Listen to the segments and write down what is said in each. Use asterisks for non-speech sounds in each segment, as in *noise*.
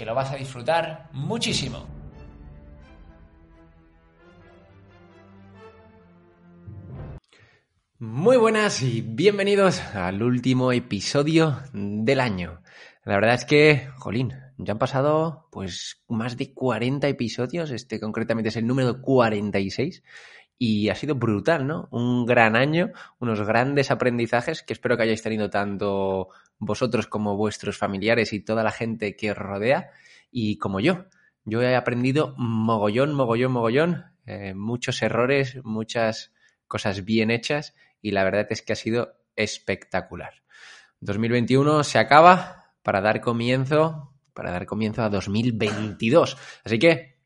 que lo vas a disfrutar muchísimo. Muy buenas y bienvenidos al último episodio del año. La verdad es que, jolín, ya han pasado pues más de 40 episodios, este concretamente es el número 46 y ha sido brutal, ¿no? Un gran año, unos grandes aprendizajes que espero que hayáis tenido tanto vosotros como vuestros familiares y toda la gente que os rodea y como yo. Yo he aprendido mogollón, mogollón, mogollón, eh, muchos errores, muchas cosas bien hechas y la verdad es que ha sido espectacular. 2021 se acaba para dar comienzo, para dar comienzo a 2022. Así que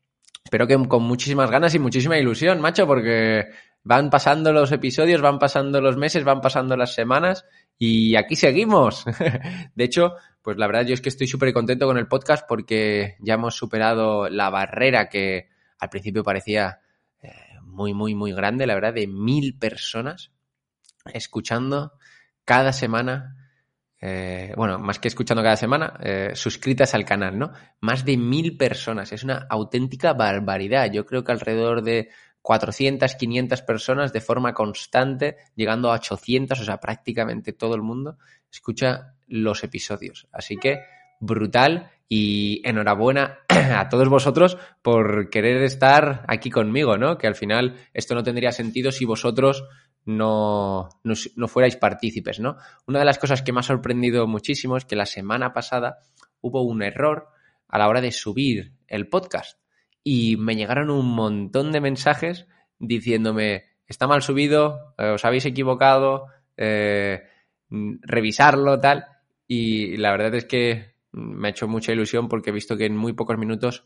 espero que con muchísimas ganas y muchísima ilusión, macho, porque van pasando los episodios, van pasando los meses, van pasando las semanas y aquí seguimos. *laughs* De hecho, pues la verdad yo es que estoy súper contento con el podcast porque ya hemos superado la barrera que al principio parecía eh, muy, muy, muy grande, la verdad, de mil personas escuchando cada semana, eh, bueno, más que escuchando cada semana, eh, suscritas al canal, ¿no? Más de mil personas, es una auténtica barbaridad. Yo creo que alrededor de 400, 500 personas de forma constante, llegando a 800, o sea, prácticamente todo el mundo escucha los episodios. Así que brutal y enhorabuena *clears throat* a todos vosotros por querer estar aquí conmigo, ¿no? Que al final esto no tendría sentido si vosotros no, no, fuerais partícipes, ¿no? Una de las cosas que me ha sorprendido muchísimo es que la semana pasada hubo un error a la hora de subir el podcast y me llegaron un montón de mensajes diciéndome está mal subido, eh, os habéis equivocado, eh, revisarlo, tal. Y la verdad es que me ha hecho mucha ilusión porque he visto que en muy pocos minutos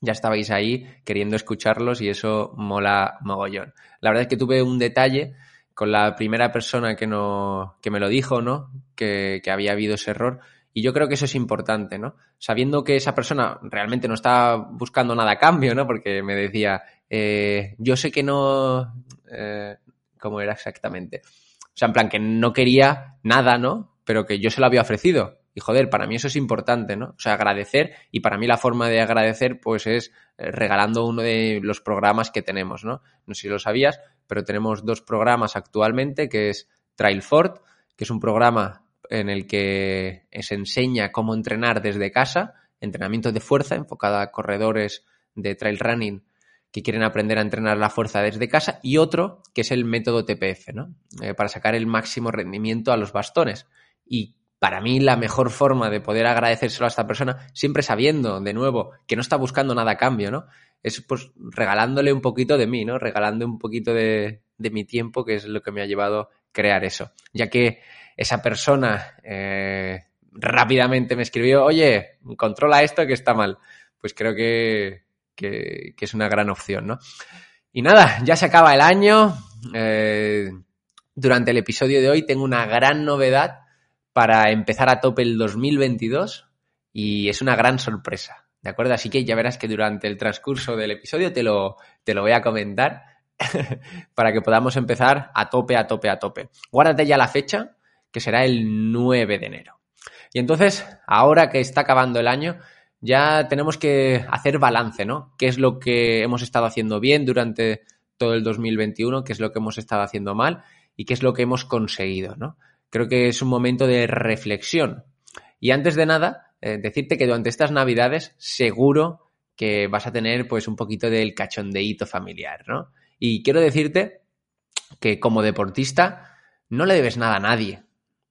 ya estabais ahí queriendo escucharlos y eso mola mogollón. La verdad es que tuve un detalle con la primera persona que, no, que me lo dijo, ¿no? Que, que había habido ese error. Y yo creo que eso es importante, ¿no? Sabiendo que esa persona realmente no está buscando nada a cambio, ¿no? Porque me decía, eh, yo sé que no... Eh, ¿Cómo era exactamente? O sea, en plan, que no quería nada, ¿no? Pero que yo se lo había ofrecido. Y joder, para mí eso es importante, ¿no? O sea, agradecer y para mí la forma de agradecer pues es eh, regalando uno de los programas que tenemos, ¿no? No sé si lo sabías, pero tenemos dos programas actualmente, que es Trailfort, que es un programa en el que se enseña cómo entrenar desde casa, entrenamiento de fuerza enfocado a corredores de trail running que quieren aprender a entrenar la fuerza desde casa y otro que es el método TPF, ¿no? Eh, para sacar el máximo rendimiento a los bastones. Y para mí la mejor forma de poder agradecérselo a esta persona, siempre sabiendo, de nuevo, que no está buscando nada a cambio, ¿no? Es pues regalándole un poquito de mí, ¿no? Regalando un poquito de, mi tiempo, que es lo que me ha llevado a crear eso. Ya que esa persona eh, rápidamente me escribió, oye, controla esto que está mal. Pues creo que, que, es una gran opción, ¿no? Y nada, ya se acaba el año. Eh, durante el episodio de hoy tengo una gran novedad para empezar a tope el 2022 y es una gran sorpresa, ¿de acuerdo? Así que ya verás que durante el transcurso del episodio te lo, te lo voy a comentar *laughs* para que podamos empezar a tope, a tope, a tope. Guárdate ya la fecha, que será el 9 de enero. Y entonces, ahora que está acabando el año, ya tenemos que hacer balance, ¿no? ¿Qué es lo que hemos estado haciendo bien durante todo el 2021? ¿Qué es lo que hemos estado haciendo mal? ¿Y qué es lo que hemos conseguido, ¿no? Creo que es un momento de reflexión. Y antes de nada, eh, decirte que durante estas navidades seguro que vas a tener pues un poquito del cachondeíto familiar, ¿no? Y quiero decirte que como deportista no le debes nada a nadie,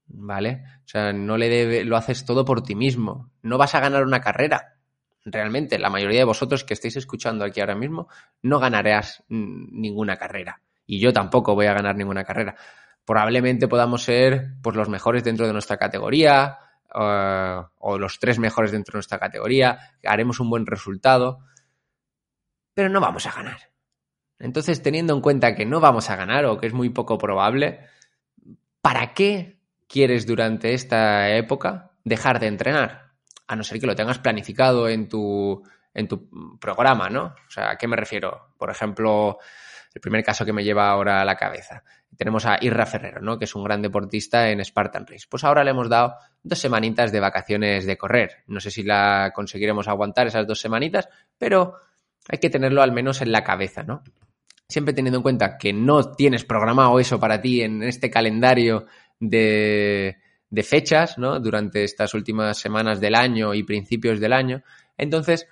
¿vale? O sea, no le debe, lo haces todo por ti mismo. No vas a ganar una carrera. Realmente, la mayoría de vosotros que estáis escuchando aquí ahora mismo, no ganarás ninguna carrera. Y yo tampoco voy a ganar ninguna carrera. Probablemente podamos ser pues, los mejores dentro de nuestra categoría, eh, o los tres mejores dentro de nuestra categoría, haremos un buen resultado, pero no vamos a ganar. Entonces, teniendo en cuenta que no vamos a ganar o que es muy poco probable, ¿para qué quieres durante esta época dejar de entrenar? A no ser que lo tengas planificado en tu, en tu programa, ¿no? O sea, ¿a qué me refiero? Por ejemplo, el primer caso que me lleva ahora a la cabeza. Tenemos a Irra Ferrero, ¿no? Que es un gran deportista en Spartan Race. Pues ahora le hemos dado dos semanitas de vacaciones de correr. No sé si la conseguiremos aguantar esas dos semanitas, pero hay que tenerlo al menos en la cabeza, ¿no? Siempre teniendo en cuenta que no tienes programado eso para ti en este calendario de, fechas, ¿no? Durante estas últimas semanas del año y principios del año. Entonces,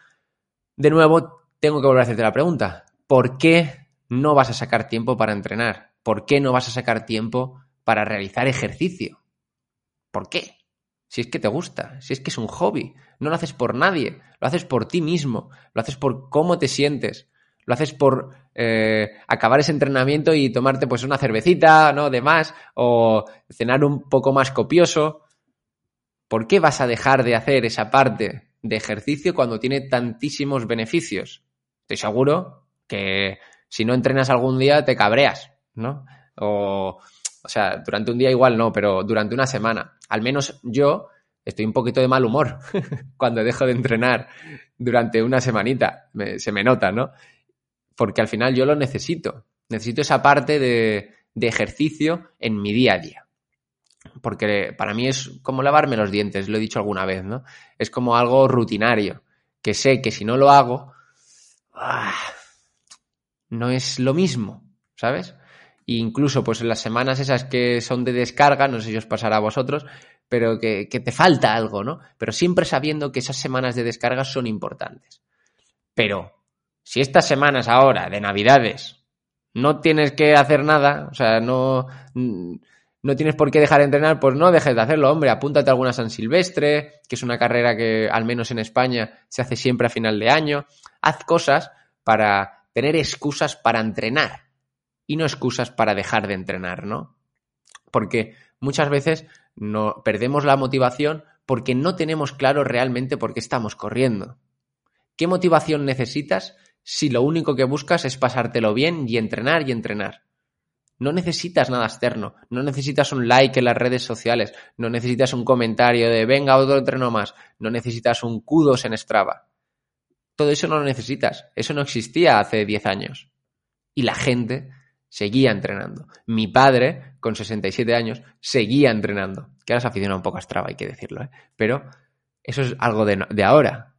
de nuevo, tengo que volver a hacerte la pregunta. ¿Por qué no vas a sacar tiempo para entrenar? ¿Por qué no vas a sacar tiempo para realizar ejercicio? ¿Por qué? Si es que te gusta, si es que es un hobby, no lo haces por nadie, lo haces por ti mismo, lo haces por cómo te sientes, lo haces por eh, acabar ese entrenamiento y tomarte pues una cervecita, ¿no? De más, o cenar un poco más copioso. ¿Por qué vas a dejar de hacer esa parte de ejercicio cuando tiene tantísimos beneficios? Estoy seguro que si no entrenas algún día te cabreas, ¿no? O, o sea, durante un día igual no, pero durante una semana. Al menos yo estoy un poquito de mal humor *laughs* cuando dejo de entrenar durante una semanita. se me nota, ¿no? Porque al final yo lo necesito. Necesito esa parte de, de ejercicio en mi día a día. Porque para mí es como lavarme los dientes, lo he dicho alguna vez, ¿no? Es como algo rutinario, que sé que si no lo hago, ¡ah! no es lo mismo, ¿sabes? E incluso pues en las semanas esas que son de descarga, no sé si os pasará a vosotros, pero que, que te falta algo, ¿no? Pero siempre sabiendo que esas semanas de descarga son importantes. Pero si estas semanas ahora de Navidades no tienes que hacer nada, o sea, no, no tienes por qué dejar de entrenar, pues no dejes de hacerlo, hombre, apúntate a alguna San Silvestre, que es una carrera que al menos en España se hace siempre a final de año. Haz cosas para tener excusas para entrenar y no excusas para dejar de entrenar, ¿no? Porque muchas veces no, perdemos la motivación porque no tenemos claro realmente por qué estamos corriendo. ¿Qué motivación necesitas si lo único que buscas es pasártelo bien y entrenar y entrenar? No necesitas nada externo, no necesitas un like en las redes sociales, no necesitas un comentario de venga otro entreno más, no necesitas un kudos en Strava. Todo eso no lo necesitas. Eso no existía hace 10 años. Y la gente seguía entrenando. Mi padre, con 67 años, seguía entrenando. Que ahora se aficiona un poco a Strava, hay que decirlo. ¿eh? Pero eso es algo de, de ahora.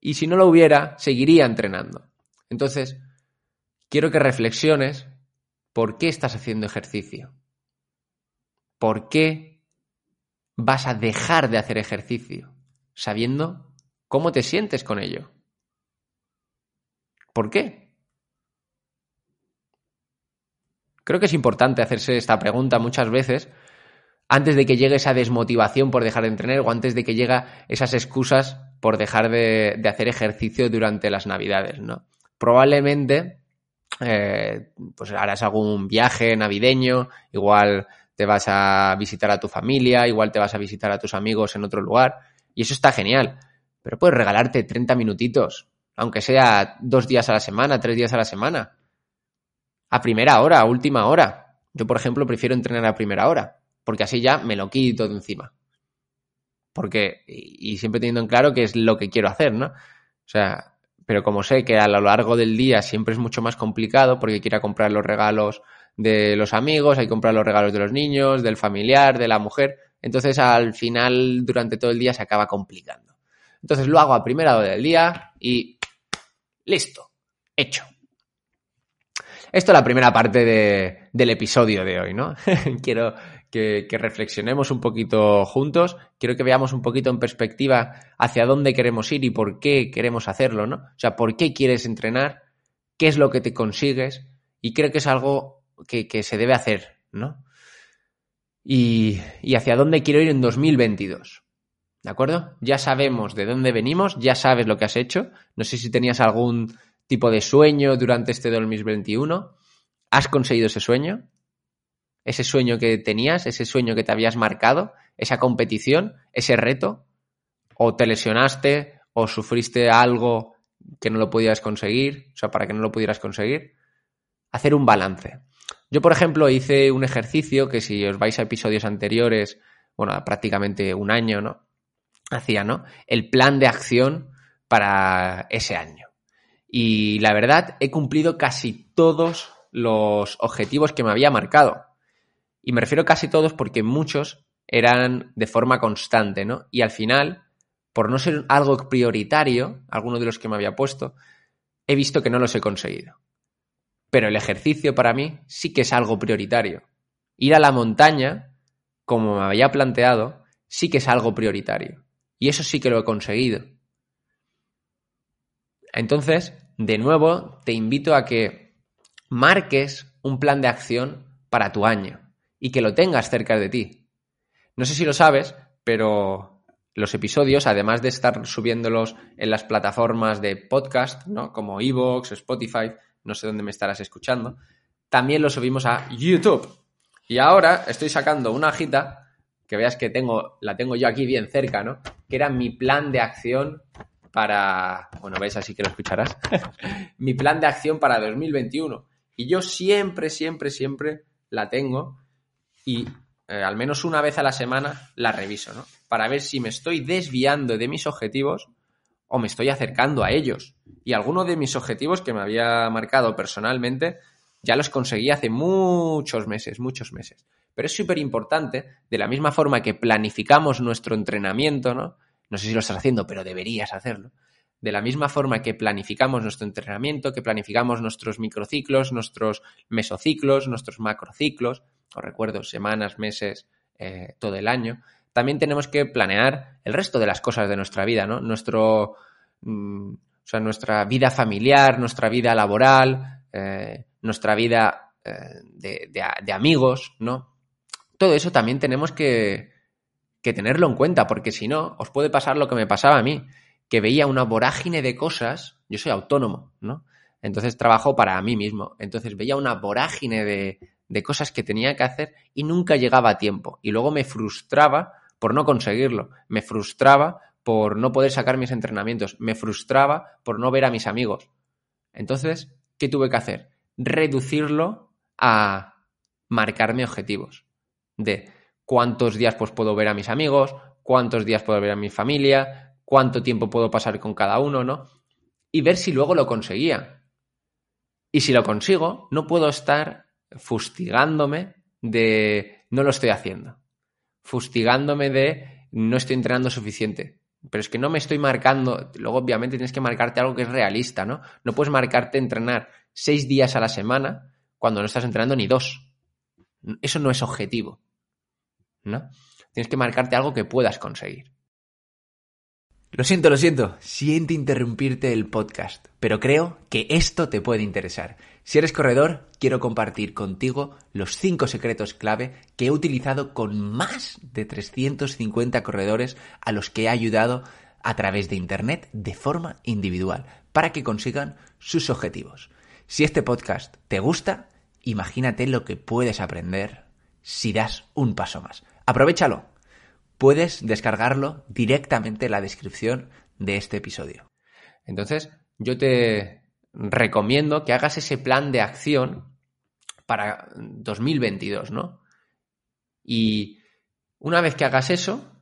Y si no lo hubiera, seguiría entrenando. Entonces, quiero que reflexiones por qué estás haciendo ejercicio. ¿Por qué vas a dejar de hacer ejercicio? Sabiendo cómo te sientes con ello. ¿Por qué? Creo que es importante hacerse esta pregunta muchas veces antes de que llegue esa desmotivación por dejar de entrenar o antes de que lleguen esas excusas por dejar de, hacer ejercicio durante las navidades, ¿no? Probablemente eh, pues harás algún viaje navideño, igual te vas a visitar a tu familia, igual te vas a visitar a tus amigos en otro lugar, y eso está genial. Pero puedes regalarte 30 minutitos, aunque sea dos días a la semana, tres días a la semana. A primera hora, a última hora. Yo, por ejemplo, prefiero entrenar a primera hora, porque así ya me lo quito de encima. Porque, y siempre teniendo en claro que es lo que quiero hacer, ¿no? O sea, pero como sé que a lo largo del día siempre es mucho más complicado porque quiero comprar los regalos de los amigos, hay que comprar los regalos de los niños, del familiar, de la mujer, entonces al final durante todo el día se acaba complicando. Entonces lo hago a primera hora del día y listo, hecho. Esto es la primera parte de, del episodio de hoy, ¿no? *laughs* Quiero que, reflexionemos un poquito juntos, quiero que veamos un poquito en perspectiva hacia dónde queremos ir y por qué queremos hacerlo, ¿no? O sea, por qué quieres entrenar, qué es lo que te consigues y creo que es algo que, que se debe hacer, ¿no? Y, y hacia dónde quiero ir en 2022. ¿De acuerdo? Ya sabemos de dónde venimos, ya sabes lo que has hecho. No sé si tenías algún tipo de sueño durante este 2021. ¿Has conseguido ese sueño? Ese sueño que tenías, ese sueño que te habías marcado, esa competición, ese reto, o te lesionaste o sufriste algo que no lo podías conseguir, o sea, para que no lo pudieras conseguir. Hacer un balance. Yo, por ejemplo, hice un ejercicio que si os vais a episodios anteriores, bueno, prácticamente un año, ¿no? Hacía, ¿no? El plan de acción para ese año. Y la verdad, he cumplido casi todos los objetivos que me había marcado. Y me refiero casi todos porque muchos eran de forma constante, ¿no? Y al final, por no ser algo prioritario, alguno de los que me había puesto, he visto que no los he conseguido. Pero el ejercicio para mí sí que es algo prioritario. Ir a la montaña, como me había planteado, sí que es algo prioritario. Y eso sí que lo he conseguido. Entonces, de nuevo, te invito a que marques un plan de acción para tu año y que lo tengas cerca de ti. No sé si lo sabes, pero los episodios, además de estar subiéndolos en las plataformas de podcast, ¿no? Como Evox, Spotify, no sé dónde me estarás escuchando, también los subimos a YouTube. Y ahora estoy sacando una hojita que veas que tengo, la tengo yo aquí bien cerca, ¿no? Que era mi plan de acción para, bueno, ves, así que lo escucharás, *laughs* mi plan de acción para 2021. Y yo siempre, siempre, siempre la tengo y eh, al menos una vez a la semana la reviso, ¿no? Para ver si me estoy desviando de mis objetivos o me estoy acercando a ellos. Y algunos de mis objetivos que me había marcado personalmente ya los conseguí hace muchos meses, muchos meses. Pero es súper importante, de la misma forma que planificamos nuestro entrenamiento, ¿no? No sé si lo estás haciendo, pero deberías hacerlo. De la misma forma que planificamos nuestro entrenamiento, que planificamos nuestros microciclos, nuestros mesociclos, nuestros macrociclos, os recuerdo, semanas, meses, eh, todo el año, también tenemos que planear el resto de las cosas de nuestra vida, ¿no? Nuestro, mm, o sea, nuestra vida familiar, nuestra vida laboral, eh, nuestra vida eh, de, de, de amigos, ¿no? Todo eso también tenemos que, que tenerlo en cuenta, porque si no, os puede pasar lo que me pasaba a mí, que veía una vorágine de cosas, yo soy autónomo, ¿no? Entonces trabajo para mí mismo, entonces veía una vorágine de, de cosas que tenía que hacer y nunca llegaba a tiempo. Y luego me frustraba por no conseguirlo, me frustraba por no poder sacar mis entrenamientos, me frustraba por no ver a mis amigos. Entonces, ¿qué tuve que hacer? Reducirlo a marcarme objetivos. De cuántos días pues, puedo ver a mis amigos, cuántos días puedo ver a mi familia, cuánto tiempo puedo pasar con cada uno, ¿no? Y ver si luego lo conseguía. Y si lo consigo, no puedo estar fustigándome de no lo estoy haciendo. Fustigándome de no estoy entrenando suficiente. Pero es que no me estoy marcando. Luego, obviamente, tienes que marcarte algo que es realista, ¿no? No puedes marcarte entrenar seis días a la semana cuando no estás entrenando ni dos. Eso no es objetivo. ¿no? Tienes que marcarte algo que puedas conseguir. Lo siento, lo siento, siento interrumpirte el podcast, pero creo que esto te puede interesar. Si eres corredor, quiero compartir contigo los 5 secretos clave que he utilizado con más de 350 corredores a los que he ayudado a través de Internet de forma individual para que consigan sus objetivos. Si este podcast te gusta, imagínate lo que puedes aprender si das un paso más. Aprovechalo. Puedes descargarlo directamente en la descripción de este episodio. Entonces, yo te recomiendo que hagas ese plan de acción para 2022, ¿no? Y una vez que hagas eso,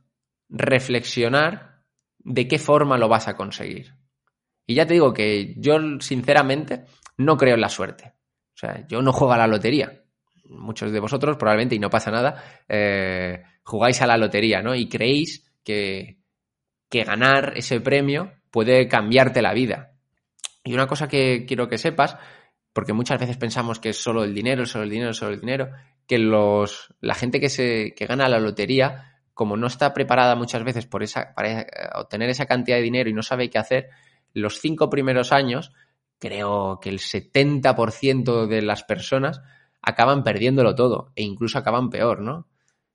reflexionar de qué forma lo vas a conseguir. Y ya te digo que yo, sinceramente, no creo en la suerte. O sea, yo no juego a la lotería. Muchos de vosotros, probablemente, y no pasa nada, eh, jugáis a la lotería, ¿no? Y creéis que, que ganar ese premio puede cambiarte la vida. Y una cosa que quiero que sepas, porque muchas veces pensamos que es solo el dinero, solo el dinero, solo el dinero, que los, la gente que, se, que gana la lotería, como no está preparada muchas veces por esa, para obtener esa cantidad de dinero y no sabe qué hacer, los cinco primeros años, creo que el 70% de las personas acaban perdiéndolo todo e incluso acaban peor, ¿no?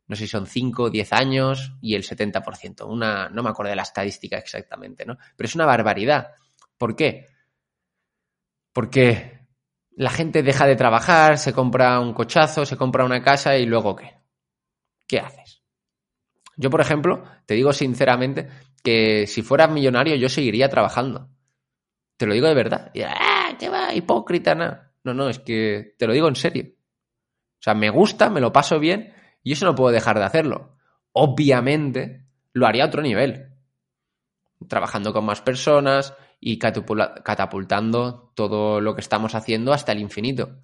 No sé si son 5, 10 años y el 70%. Una, no me acuerdo de la estadística exactamente, ¿no? Pero es una barbaridad. ¿Por qué? Porque la gente deja de trabajar, se compra un cochazo, se compra una casa y luego ¿qué? ¿Qué haces? Yo, por ejemplo, te digo sinceramente que si fueras millonario yo seguiría trabajando. Te lo digo de verdad. Y, ¡Ah, qué va! Hipócrita, no. No, no, es que te lo digo en serio. O sea, me gusta, me lo paso bien y eso no puedo dejar de hacerlo. Obviamente, lo haría a otro nivel. Trabajando con más personas y catapultando todo lo que estamos haciendo hasta el infinito.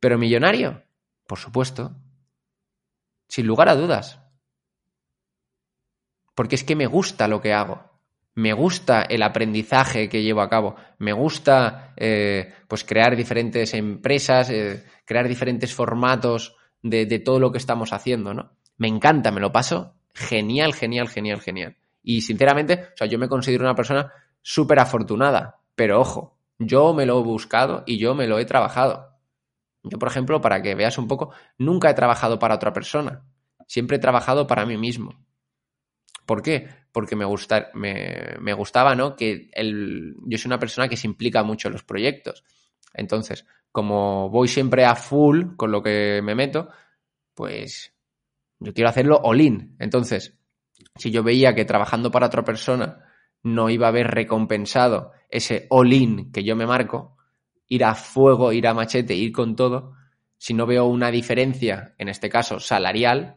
Pero millonario, por supuesto. Sin lugar a dudas. Porque es que me gusta lo que hago. Me gusta el aprendizaje que llevo a cabo. Me gusta eh, pues crear diferentes empresas, eh, crear diferentes formatos de, de, todo lo que estamos haciendo, ¿no? Me encanta, me lo paso genial, genial, genial, genial. Y sinceramente, o sea, yo me considero una persona súper afortunada. Pero ojo, yo me lo he buscado y yo me lo he trabajado. Yo, por ejemplo, para que veas un poco, nunca he trabajado para otra persona. Siempre he trabajado para mí mismo. ¿Por qué? Porque me, gusta, me, me gustaba, ¿no? Que el, yo soy una persona que se implica mucho en los proyectos. Entonces, como voy siempre a full con lo que me meto, pues yo quiero hacerlo all in. Entonces, si yo veía que trabajando para otra persona no iba a haber recompensado ese all-in que yo me marco, ir a fuego, ir a machete, ir con todo, si no veo una diferencia, en este caso salarial,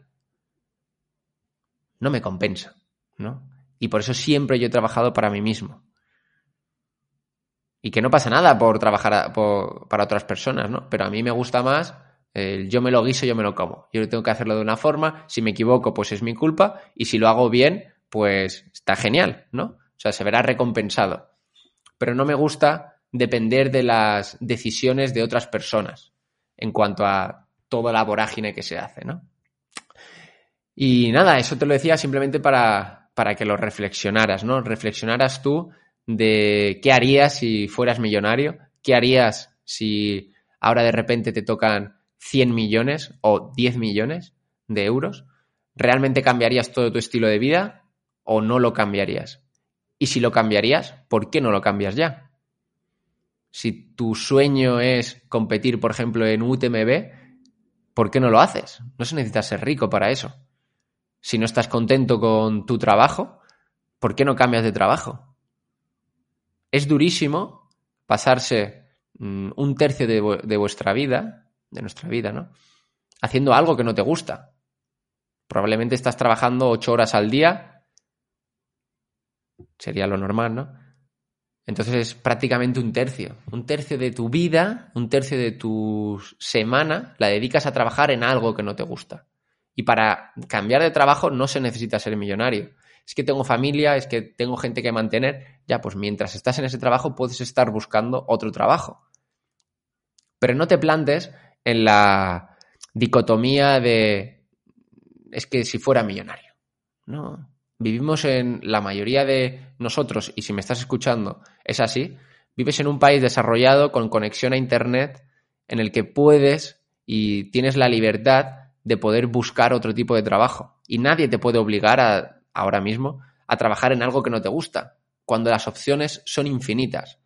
no me compensa, ¿no? Y por eso siempre yo he trabajado para mí mismo. Y que no pasa nada por trabajar para otras personas, ¿no? Pero a mí me gusta más el yo me lo guiso, yo me lo como. Yo tengo que hacerlo de una forma, si me equivoco, pues es mi culpa, y si lo hago bien, pues está genial, ¿no? O sea, se verá recompensado. Pero no me gusta depender de las decisiones de otras personas en cuanto a toda la vorágine que se hace, ¿no? Y nada, eso te lo decía simplemente para, para que lo reflexionaras, ¿no? Reflexionaras tú de qué harías si fueras millonario, qué harías si ahora de repente te tocan 100 millones o 10 millones de euros. ¿Realmente cambiarías todo tu estilo de vida o no lo cambiarías? Y si lo cambiarías, ¿por qué no lo cambias ya? Si tu sueño es competir, por ejemplo, en UTMB, ¿por qué no lo haces? No se necesita ser rico para eso. Si no estás contento con tu trabajo, ¿por qué no cambias de trabajo? Es durísimo pasarse mm, un tercio de, de vuestra vida, de nuestra vida, ¿no? Haciendo algo que no te gusta. Probablemente estás trabajando ocho horas al día sería lo normal, ¿no? Entonces es prácticamente un tercio. Un tercio de tu vida, un tercio de tu semana la dedicas a trabajar en algo que no te gusta. Y para cambiar de trabajo no se necesita ser millonario. Es que tengo familia, es que tengo gente que mantener. Ya, pues mientras estás en ese trabajo puedes estar buscando otro trabajo. Pero no te plantes en la dicotomía de es que si fuera millonario. No, vivimos en la mayoría de nosotros, y si me estás escuchando, es así, vives en un país desarrollado con conexión a Internet en el que puedes y tienes la libertad de poder buscar otro tipo de trabajo. Y nadie te puede obligar a, ahora mismo a trabajar en algo que no te gusta, cuando las opciones son infinitas.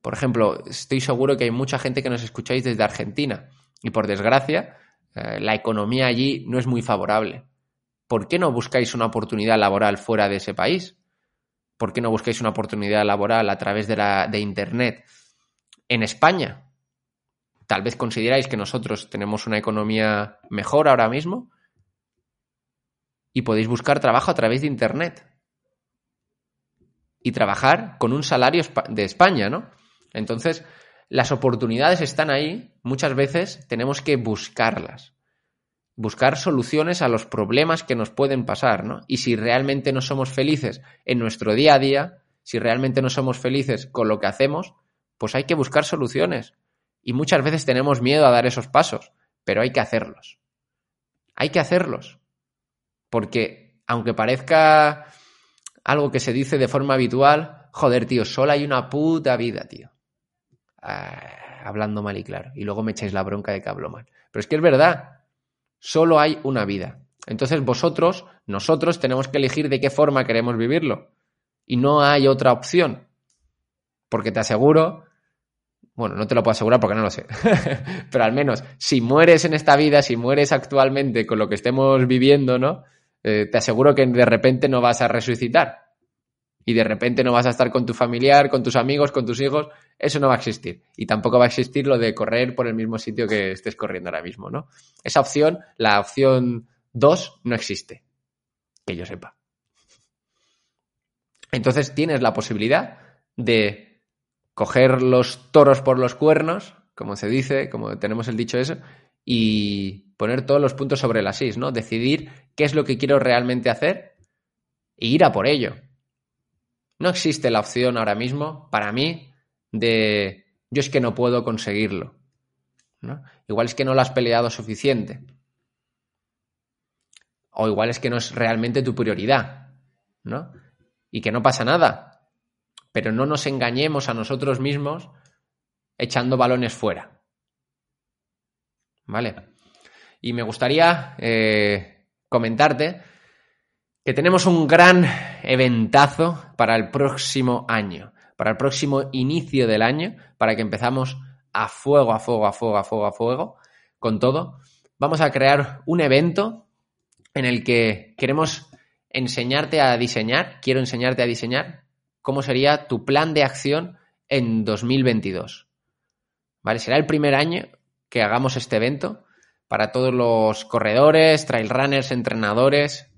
Por ejemplo, estoy seguro que hay mucha gente que nos escucháis desde Argentina y por desgracia eh, la economía allí no es muy favorable. ¿Por qué no buscáis una oportunidad laboral fuera de ese país? ¿Por qué no buscáis una oportunidad laboral a través de, la, de Internet en España? Tal vez consideráis que nosotros tenemos una economía mejor ahora mismo y podéis buscar trabajo a través de Internet. y trabajar con un salario de España, ¿no? Entonces, las oportunidades están ahí, muchas veces tenemos que buscarlas. Buscar soluciones a los problemas que nos pueden pasar, ¿no? Y si realmente no somos felices en nuestro día a día, si realmente no somos felices con lo que hacemos, pues hay que buscar soluciones. Y muchas veces tenemos miedo a dar esos pasos, pero hay que hacerlos. Hay que hacerlos. Porque aunque parezca algo que se dice de forma habitual, joder, tío, solo hay una puta vida, tío. Ah, hablando mal y claro. Y luego me echáis la bronca de que mal. Pero es que es verdad. Solo hay una vida. Entonces vosotros, nosotros tenemos que elegir de qué forma queremos vivirlo. Y no hay otra opción. Porque te aseguro, bueno, no te lo puedo asegurar porque no lo sé, *laughs* pero al menos si mueres en esta vida, si mueres actualmente con lo que estemos viviendo, ¿no? Eh, te aseguro que de repente no vas a resucitar. Y de repente no vas a estar con tu familiar, con tus amigos, con tus hijos. Eso no va a existir. Y tampoco va a existir lo de correr por el mismo sitio que estés corriendo ahora mismo, ¿no? Esa opción, la opción 2, no existe. Que yo sepa. Entonces tienes la posibilidad de coger los toros por los cuernos, como se dice, como tenemos el dicho eso, y poner todos los puntos sobre las is, ¿no? Decidir qué es lo que quiero realmente hacer e ir a por ello. No existe la opción ahora mismo, para mí, de yo es que no puedo conseguirlo. ¿no? Igual es que no lo has peleado suficiente. O igual es que no es realmente tu prioridad. ¿no? Y que no pasa nada. Pero no nos engañemos a nosotros mismos echando balones fuera. ¿Vale? Y me gustaría eh, comentarte que tenemos un gran eventazo para el próximo año, para el próximo inicio del año, para que empezamos a fuego, a fuego, a fuego, a fuego, a fuego, con todo. Vamos a crear un evento en el que queremos enseñarte a diseñar, quiero enseñarte a diseñar cómo sería tu plan de acción en 2022. ¿Vale? Será el primer año que hagamos este evento para todos los corredores, trail runners, entrenadores,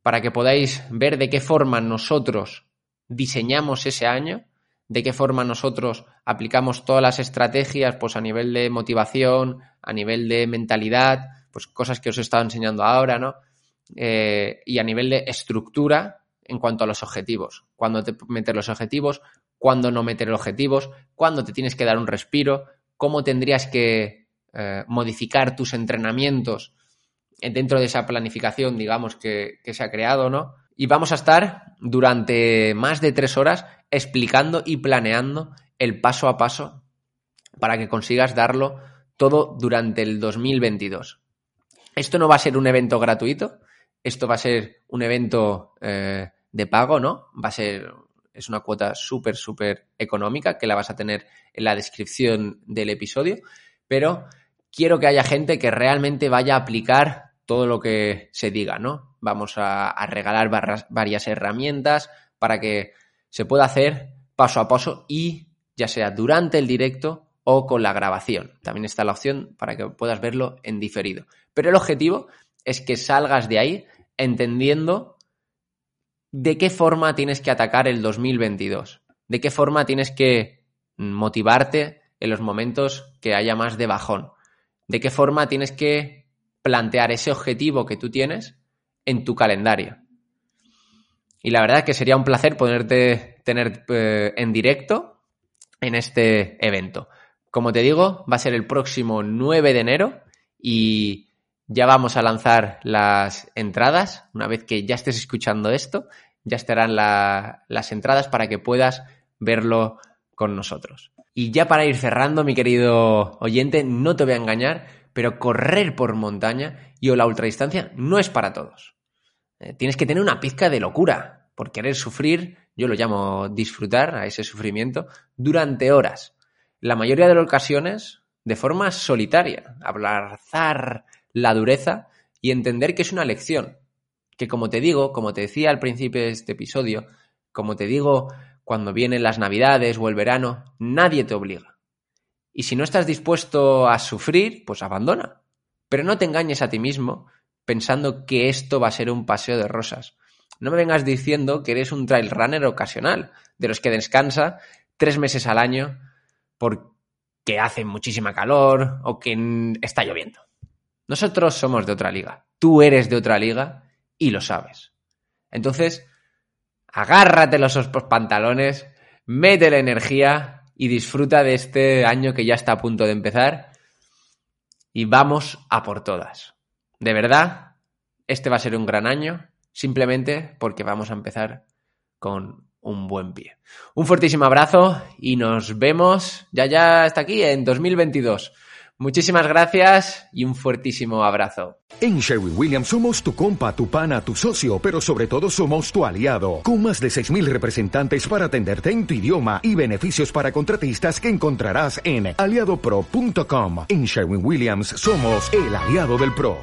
para que podáis ver de qué forma nosotros diseñamos ese año, de qué forma nosotros aplicamos todas las estrategias, pues a nivel de motivación, a nivel de mentalidad, pues cosas que os he estado enseñando ahora, ¿no? Eh, y a nivel de estructura en cuanto a los objetivos. Cuándo te meter los objetivos, cuándo no meter objetivos, cuándo te tienes que dar un respiro, cómo tendrías que eh, modificar tus entrenamientos dentro de esa planificación, digamos, que, que se ha creado, ¿no? Y vamos a estar durante más de tres horas explicando y planeando el paso a paso para que consigas darlo todo durante el 2022. Esto no va a ser un evento gratuito, esto va a ser un evento eh, de pago, ¿no? Va a ser es una cuota súper, súper económica que la vas a tener en la descripción del episodio, pero quiero que haya gente que realmente vaya a aplicar todo lo que se diga, ¿no? Vamos a, regalar varias herramientas para que se pueda hacer paso a paso y ya sea durante el directo o con la grabación. También está la opción para que puedas verlo en diferido. Pero el objetivo es que salgas de ahí entendiendo de qué forma tienes que atacar el 2022, de qué forma tienes que motivarte en los momentos que haya más de bajón, de qué forma tienes que plantear ese objetivo que tú tienes en tu calendario. Y la verdad que sería un placer poderte tener eh, en directo en este evento. Como te digo, va a ser el próximo 9 de enero y ya vamos a lanzar las entradas una vez que ya estés escuchando esto ya estarán las entradas para que puedas verlo con nosotros. Y ya para ir cerrando, mi querido oyente, no te voy a engañar, pero correr por montaña y o la ultradistancia no es para todos. Eh, tienes que tener una pizca de locura por querer sufrir, yo lo llamo disfrutar a ese sufrimiento, durante horas. La mayoría de las ocasiones de forma solitaria, abrazar la dureza y entender que es una lección, que como te digo, como te decía al principio de este episodio, como te digo cuando vienen las navidades o el verano, nadie te obliga. Y si no estás dispuesto a sufrir, pues abandona. Pero no te engañes a ti mismo pensando que esto va a ser un paseo de rosas. No me vengas diciendo que eres un trail runner ocasional, de los que descansa tres meses al año porque hace muchísima calor o que está lloviendo. Nosotros somos de otra liga. Tú eres de otra liga y lo sabes. Entonces, agárrate los pantalones, mete la energía y disfruta de este año que ya está a punto de empezar y vamos a por todas. De verdad, este va a ser un gran año simplemente porque vamos a empezar con un buen pie. Un fortísimo abrazo y nos vemos ya ya hasta aquí en 2022. Muchísimas gracias y un fuertísimo abrazo. En Sherwin Williams somos tu compa, tu pana, tu socio, pero sobre todo somos tu aliado, con más de 6.000 representantes para atenderte en tu idioma y beneficios para contratistas que encontrarás en aliadopro.com. En Sherwin Williams somos el aliado del PRO.